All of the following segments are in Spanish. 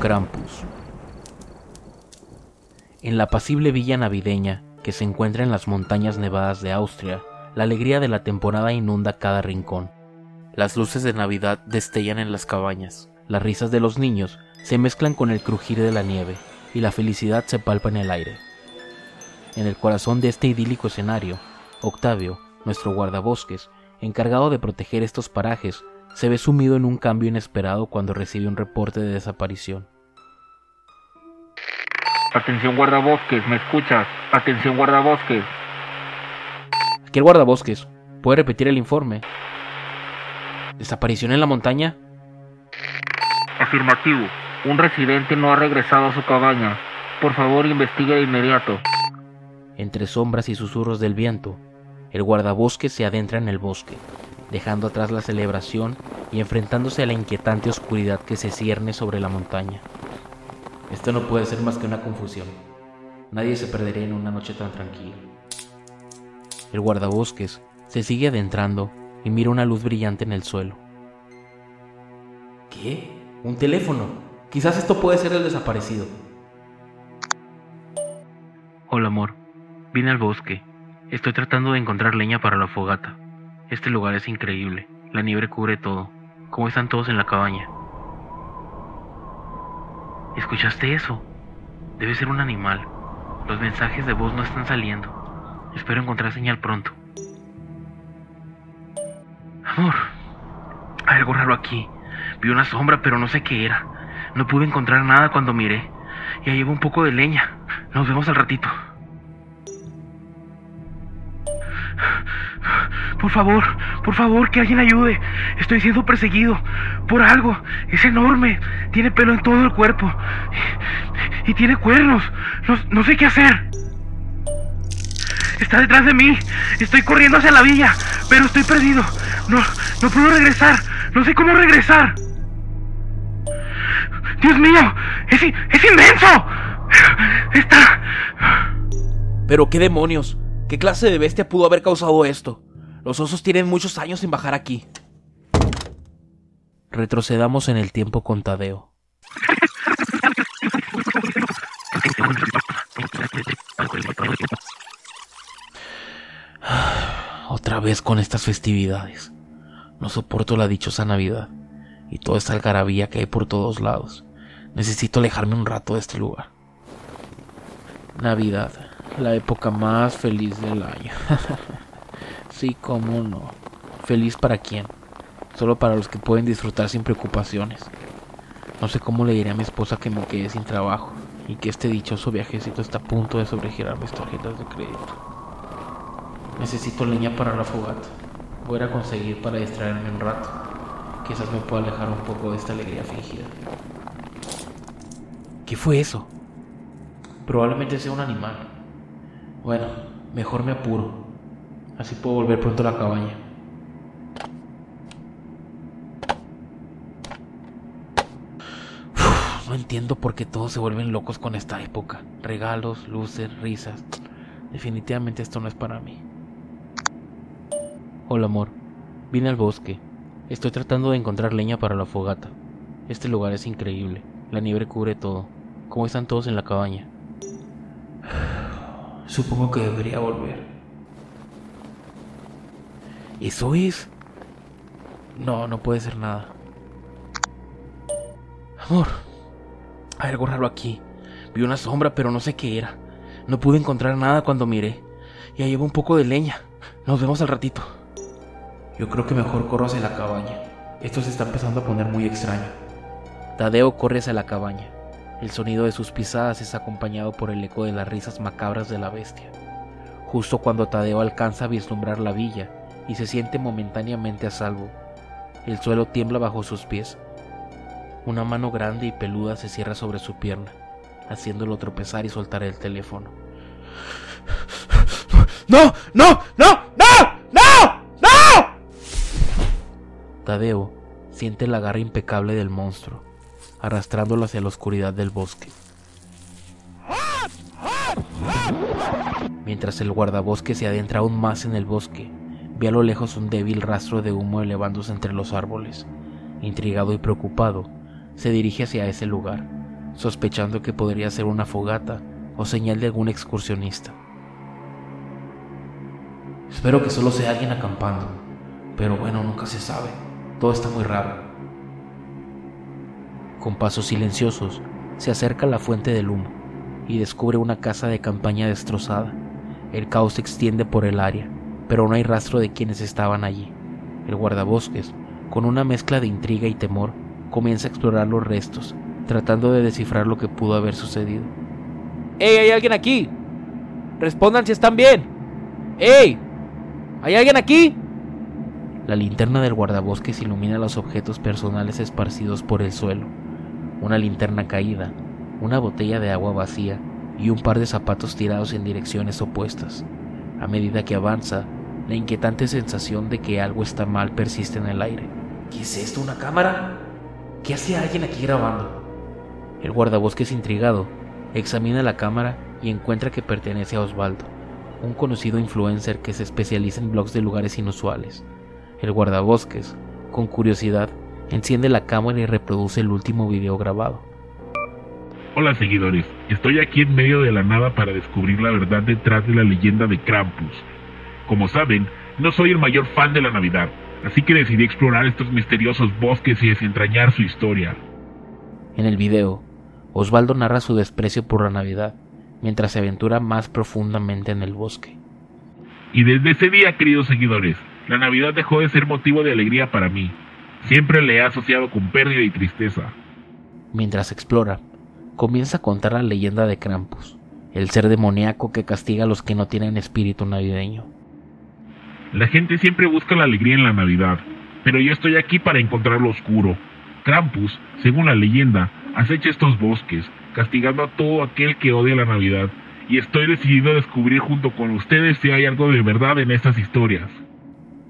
Krampus. En la apacible villa navideña, que se encuentra en las montañas nevadas de Austria, la alegría de la temporada inunda cada rincón. Las luces de Navidad destellan en las cabañas, las risas de los niños se mezclan con el crujir de la nieve y la felicidad se palpa en el aire. En el corazón de este idílico escenario, Octavio, nuestro guardabosques, encargado de proteger estos parajes, se ve sumido en un cambio inesperado cuando recibe un reporte de desaparición. Atención guardabosques, ¿me escuchas? Atención guardabosques. Aquí el guardabosques. ¿Puede repetir el informe? ¿Desaparición en la montaña? Afirmativo. Un residente no ha regresado a su cabaña. Por favor, investigue de inmediato. Entre sombras y susurros del viento, el guardabosques se adentra en el bosque, dejando atrás la celebración y enfrentándose a la inquietante oscuridad que se cierne sobre la montaña. Esto no puede ser más que una confusión. Nadie se perdería en una noche tan tranquila. El guardabosques se sigue adentrando y mira una luz brillante en el suelo. ¿Qué? Un teléfono. Quizás esto puede ser el desaparecido. Hola amor, vine al bosque. Estoy tratando de encontrar leña para la fogata. Este lugar es increíble. La nieve cubre todo. ¿Cómo están todos en la cabaña? ¿Escuchaste eso? Debe ser un animal. Los mensajes de voz no están saliendo. Espero encontrar señal pronto. Amor, hay algo raro aquí. Vi una sombra, pero no sé qué era. No pude encontrar nada cuando miré. Ya llevo un poco de leña. Nos vemos al ratito. Por favor, por favor, que alguien ayude. Estoy siendo perseguido por algo. Es enorme. Tiene pelo en todo el cuerpo. Y, tiene cuernos. No, sé qué hacer. Está detrás de mí. Estoy corriendo hacia la villa. Pero estoy perdido. No, no puedo regresar. No sé cómo regresar. Dios mío. Es, es inmenso. Está... Pero qué demonios. ¿Qué clase de bestia pudo haber causado esto? Los osos tienen muchos años sin bajar aquí. Retrocedamos en el tiempo con Tadeo. Otra vez con estas festividades. No soporto la dichosa Navidad y toda esta algarabía que hay por todos lados. Necesito alejarme un rato de este lugar. Navidad, la época más feliz del año. Sí, cómo no. Feliz para quién. Solo para los que pueden disfrutar sin preocupaciones. No sé cómo le diré a mi esposa que me quede sin trabajo y que este dichoso viajecito está a punto de sobregirar mis tarjetas de crédito. Necesito leña para la fogata. Voy a conseguir para distraerme un rato. Quizás me pueda alejar un poco de esta alegría fingida. ¿Qué fue eso? Probablemente sea un animal. Bueno, mejor me apuro. Así puedo volver pronto a la cabaña. no entiendo por qué todos se vuelven locos con esta época. Regalos, luces, risas. Definitivamente esto no es para mí. Hola amor, vine al bosque. Estoy tratando de encontrar leña para la fogata. Este lugar es increíble. La nieve cubre todo. ¿Cómo están todos en la cabaña? Supongo que debería volver. ¿Eso es? No, no puede ser nada. Amor, Hay algo raro aquí. Vi una sombra, pero no sé qué era. No pude encontrar nada cuando miré. Ya llevo un poco de leña. Nos vemos al ratito. Yo creo que mejor corro hacia la cabaña. Esto se está empezando a poner muy extraño. Tadeo corre hacia la cabaña. El sonido de sus pisadas es acompañado por el eco de las risas macabras de la bestia. Justo cuando Tadeo alcanza a vislumbrar la villa y se siente momentáneamente a salvo, el suelo tiembla bajo sus pies. Una mano grande y peluda se cierra sobre su pierna, haciéndolo tropezar y soltar el teléfono. ¡No! ¡No! ¡No! ¡No! ¡No! ¡No! Tadeo siente la garra impecable del monstruo, arrastrándolo hacia la oscuridad del bosque. Mientras el guardabosque se adentra aún más en el bosque, ve a lo lejos un débil rastro de humo elevándose entre los árboles. Intrigado y preocupado, se dirige hacia ese lugar, sospechando que podría ser una fogata o señal de algún excursionista. Espero que solo sea alguien acampando, pero bueno, nunca se sabe. Todo está muy raro. Con pasos silenciosos, se acerca a la fuente del humo y descubre una casa de campaña destrozada. El caos se extiende por el área, pero no hay rastro de quienes estaban allí. El guardabosques, con una mezcla de intriga y temor, comienza a explorar los restos, tratando de descifrar lo que pudo haber sucedido. ¡Ey, hay alguien aquí! Respondan si están bien. ¡Ey! ¿Hay alguien aquí? La linterna del guardabosques ilumina los objetos personales esparcidos por el suelo. Una linterna caída, una botella de agua vacía y un par de zapatos tirados en direcciones opuestas. A medida que avanza, la inquietante sensación de que algo está mal persiste en el aire. ¿Qué es esto? ¿Una cámara? ¿Qué hace alguien aquí grabando? El guardabosques intrigado examina la cámara y encuentra que pertenece a Osvaldo, un conocido influencer que se especializa en blogs de lugares inusuales. El guardabosques, con curiosidad, enciende la cámara y reproduce el último video grabado. Hola seguidores, estoy aquí en medio de la nada para descubrir la verdad detrás de la leyenda de Krampus. Como saben, no soy el mayor fan de la Navidad, así que decidí explorar estos misteriosos bosques y desentrañar su historia. En el video, Osvaldo narra su desprecio por la Navidad, mientras se aventura más profundamente en el bosque. Y desde ese día, queridos seguidores, la Navidad dejó de ser motivo de alegría para mí. Siempre le he asociado con pérdida y tristeza. Mientras explora, comienza a contar la leyenda de Krampus, el ser demoníaco que castiga a los que no tienen espíritu navideño. La gente siempre busca la alegría en la Navidad, pero yo estoy aquí para encontrar lo oscuro. Krampus, según la leyenda, acecha estos bosques, castigando a todo aquel que odia la Navidad, y estoy decidido a descubrir junto con ustedes si hay algo de verdad en estas historias.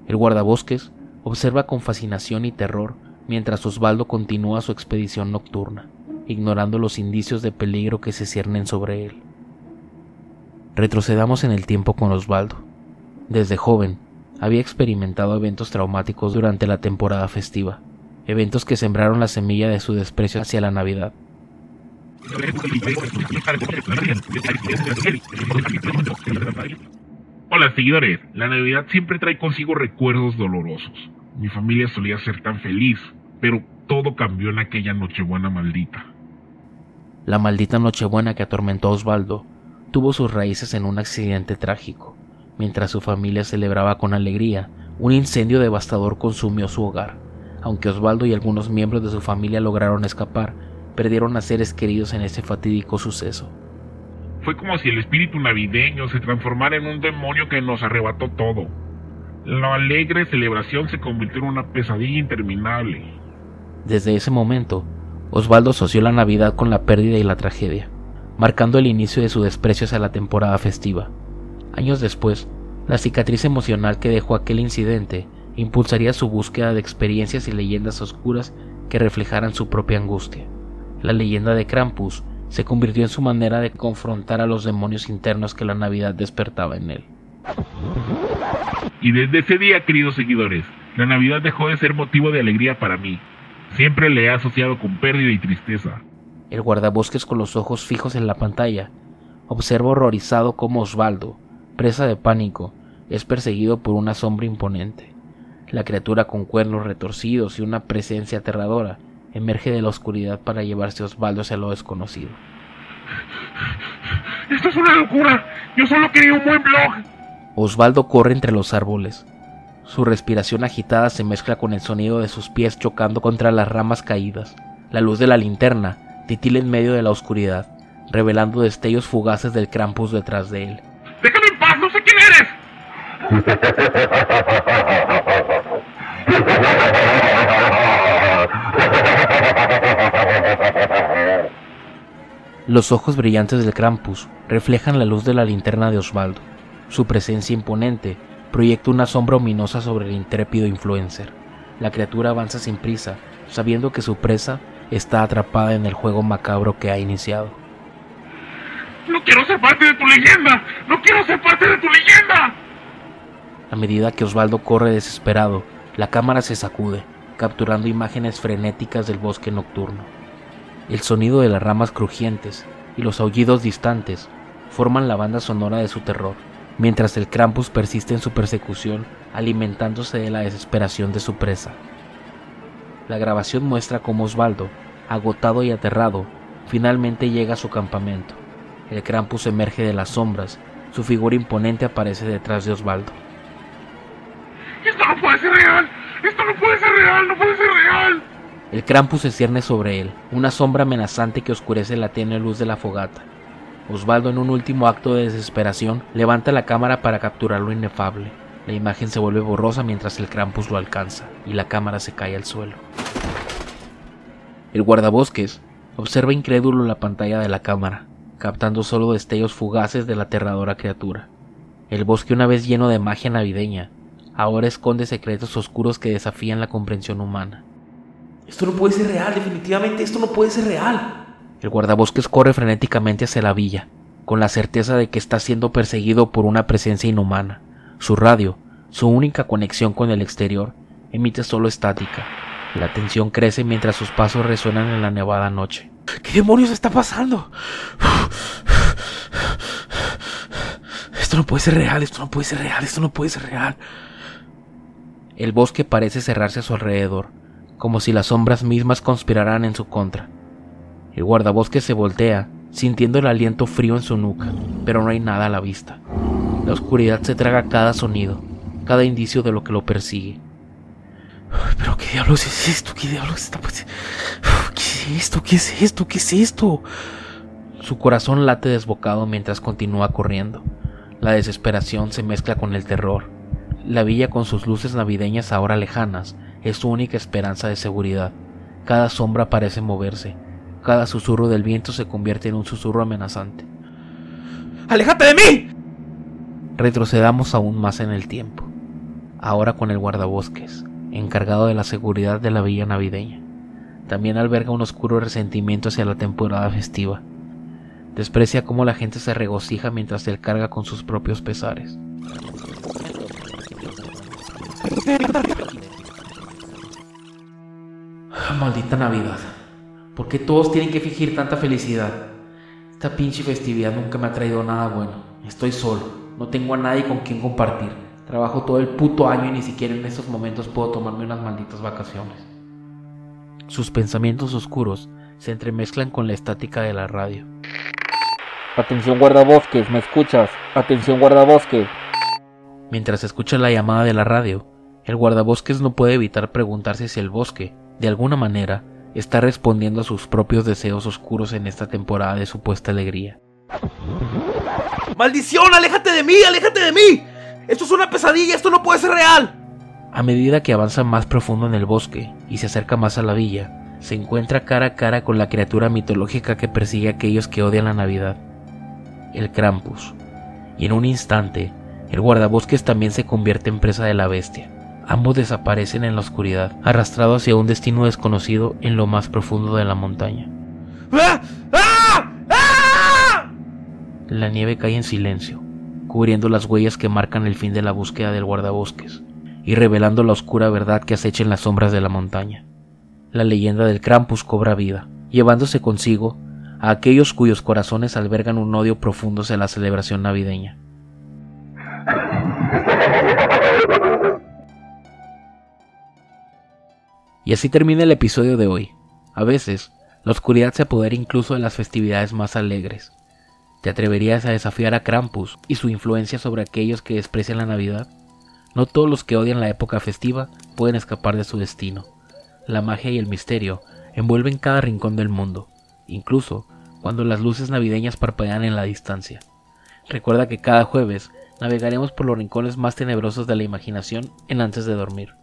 El guardabosques observa con fascinación y terror mientras Osvaldo continúa su expedición nocturna ignorando los indicios de peligro que se ciernen sobre él. Retrocedamos en el tiempo con Osvaldo. Desde joven, había experimentado eventos traumáticos durante la temporada festiva, eventos que sembraron la semilla de su desprecio hacia la Navidad. Hola seguidores, la Navidad siempre trae consigo recuerdos dolorosos. Mi familia solía ser tan feliz, pero todo cambió en aquella Nochebuena maldita. La maldita Nochebuena que atormentó a Osvaldo tuvo sus raíces en un accidente trágico. Mientras su familia celebraba con alegría, un incendio devastador consumió su hogar. Aunque Osvaldo y algunos miembros de su familia lograron escapar, perdieron a seres queridos en ese fatídico suceso. Fue como si el espíritu navideño se transformara en un demonio que nos arrebató todo. La alegre celebración se convirtió en una pesadilla interminable. Desde ese momento, Osvaldo asoció la Navidad con la pérdida y la tragedia, marcando el inicio de su desprecio hacia la temporada festiva. Años después, la cicatriz emocional que dejó aquel incidente impulsaría su búsqueda de experiencias y leyendas oscuras que reflejaran su propia angustia. La leyenda de Krampus se convirtió en su manera de confrontar a los demonios internos que la Navidad despertaba en él. Y desde ese día, queridos seguidores, la Navidad dejó de ser motivo de alegría para mí, Siempre le he asociado con pérdida y tristeza. El guardabosques con los ojos fijos en la pantalla observa horrorizado cómo Osvaldo, presa de pánico, es perseguido por una sombra imponente. La criatura con cuernos retorcidos y una presencia aterradora emerge de la oscuridad para llevarse a Osvaldo hacia lo desconocido. ¡Esto es una locura! ¡Yo solo quería un buen blog! Osvaldo corre entre los árboles. Su respiración agitada se mezcla con el sonido de sus pies chocando contra las ramas caídas. La luz de la linterna titila en medio de la oscuridad, revelando destellos fugaces del Krampus detrás de él. ¡Déjame Los ojos brillantes del Krampus reflejan la luz de la linterna de Osvaldo. Su presencia imponente proyecta una sombra ominosa sobre el intrépido influencer. La criatura avanza sin prisa, sabiendo que su presa está atrapada en el juego macabro que ha iniciado. ¡No quiero ser parte de tu leyenda! ¡No quiero ser parte de tu leyenda! A medida que Osvaldo corre desesperado, la cámara se sacude, capturando imágenes frenéticas del bosque nocturno. El sonido de las ramas crujientes y los aullidos distantes forman la banda sonora de su terror, mientras el Krampus persiste en su persecución, alimentándose de la desesperación de su presa. La grabación muestra cómo Osvaldo, agotado y aterrado, finalmente llega a su campamento. El Krampus emerge de las sombras, su figura imponente aparece detrás de Osvaldo. ¡Esto no puede ser real! ¡Esto no puede ser real! ¡No puede ser real! El Krampus se cierne sobre él, una sombra amenazante que oscurece la tenue luz de la fogata. Osvaldo, en un último acto de desesperación, levanta la cámara para capturar lo inefable. La imagen se vuelve borrosa mientras el Krampus lo alcanza y la cámara se cae al suelo. El guardabosques observa incrédulo la pantalla de la cámara, captando solo destellos fugaces de la aterradora criatura. El bosque, una vez lleno de magia navideña, ahora esconde secretos oscuros que desafían la comprensión humana. Esto no puede ser real, definitivamente esto no puede ser real. El guardabosques corre frenéticamente hacia la villa, con la certeza de que está siendo perseguido por una presencia inhumana. Su radio, su única conexión con el exterior, emite solo estática. La tensión crece mientras sus pasos resuenan en la nevada noche. ¿Qué demonios está pasando? Esto no puede ser real, esto no puede ser real, esto no puede ser real. El bosque parece cerrarse a su alrededor, como si las sombras mismas conspiraran en su contra. El guardabosque se voltea, sintiendo el aliento frío en su nuca, pero no hay nada a la vista. La oscuridad se traga cada sonido, cada indicio de lo que lo persigue. ¿Pero qué diablos es esto? ¿Qué diablos está pasando? ¿Qué es esto? ¿Qué es esto? ¿Qué es esto? Su corazón late desbocado mientras continúa corriendo. La desesperación se mezcla con el terror. La villa con sus luces navideñas ahora lejanas es su única esperanza de seguridad. Cada sombra parece moverse. Cada susurro del viento se convierte en un susurro amenazante. ¡Aléjate de mí! Retrocedamos aún más en el tiempo. Ahora con el guardabosques, encargado de la seguridad de la villa navideña. También alberga un oscuro resentimiento hacia la temporada festiva. Desprecia cómo la gente se regocija mientras él carga con sus propios pesares. Maldita Navidad. ¿Por qué todos tienen que fingir tanta felicidad? Esta pinche festividad nunca me ha traído nada bueno. Estoy solo. No tengo a nadie con quien compartir. Trabajo todo el puto año y ni siquiera en estos momentos puedo tomarme unas malditas vacaciones. Sus pensamientos oscuros se entremezclan con la estática de la radio. Atención guardabosques, ¿me escuchas? Atención guardabosques. Mientras escucha la llamada de la radio, el guardabosques no puede evitar preguntarse si el bosque, de alguna manera, está respondiendo a sus propios deseos oscuros en esta temporada de supuesta alegría. ¡Maldición! ¡Aléjate de mí! ¡Aléjate de mí! ¡Esto es una pesadilla! ¡Esto no puede ser real! A medida que avanza más profundo en el bosque y se acerca más a la villa, se encuentra cara a cara con la criatura mitológica que persigue a aquellos que odian la Navidad, el Krampus. Y en un instante, el guardabosques también se convierte en presa de la bestia. Ambos desaparecen en la oscuridad, arrastrados hacia un destino desconocido en lo más profundo de la montaña. ¡Ah! ¡Ah! ¡Ah! La nieve cae en silencio, cubriendo las huellas que marcan el fin de la búsqueda del guardabosques y revelando la oscura verdad que acecha en las sombras de la montaña. La leyenda del Krampus cobra vida, llevándose consigo a aquellos cuyos corazones albergan un odio profundo hacia la celebración navideña. Y así termina el episodio de hoy. A veces, la oscuridad se apodera incluso de las festividades más alegres. ¿Te atreverías a desafiar a Krampus y su influencia sobre aquellos que desprecian la Navidad? No todos los que odian la época festiva pueden escapar de su destino. La magia y el misterio envuelven cada rincón del mundo, incluso cuando las luces navideñas parpadean en la distancia. Recuerda que cada jueves navegaremos por los rincones más tenebrosos de la imaginación en antes de dormir.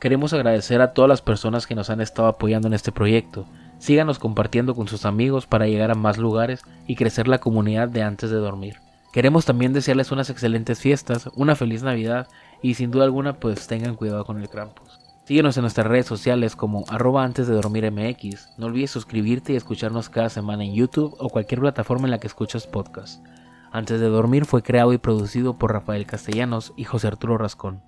Queremos agradecer a todas las personas que nos han estado apoyando en este proyecto. Síganos compartiendo con sus amigos para llegar a más lugares y crecer la comunidad de antes de dormir. Queremos también desearles unas excelentes fiestas, una feliz Navidad y sin duda alguna pues tengan cuidado con el Krampus. Síguenos en nuestras redes sociales como arroba antes de dormir MX. No olvides suscribirte y escucharnos cada semana en YouTube o cualquier plataforma en la que escuchas podcast. Antes de dormir fue creado y producido por Rafael Castellanos y José Arturo Rascón.